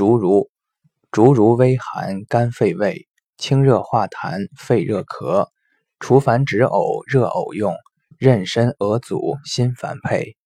竹茹，竹茹微寒，甘肺胃，清热化痰，肺热咳。除烦止呕，热呕用；妊娠、鹅阻、心烦配。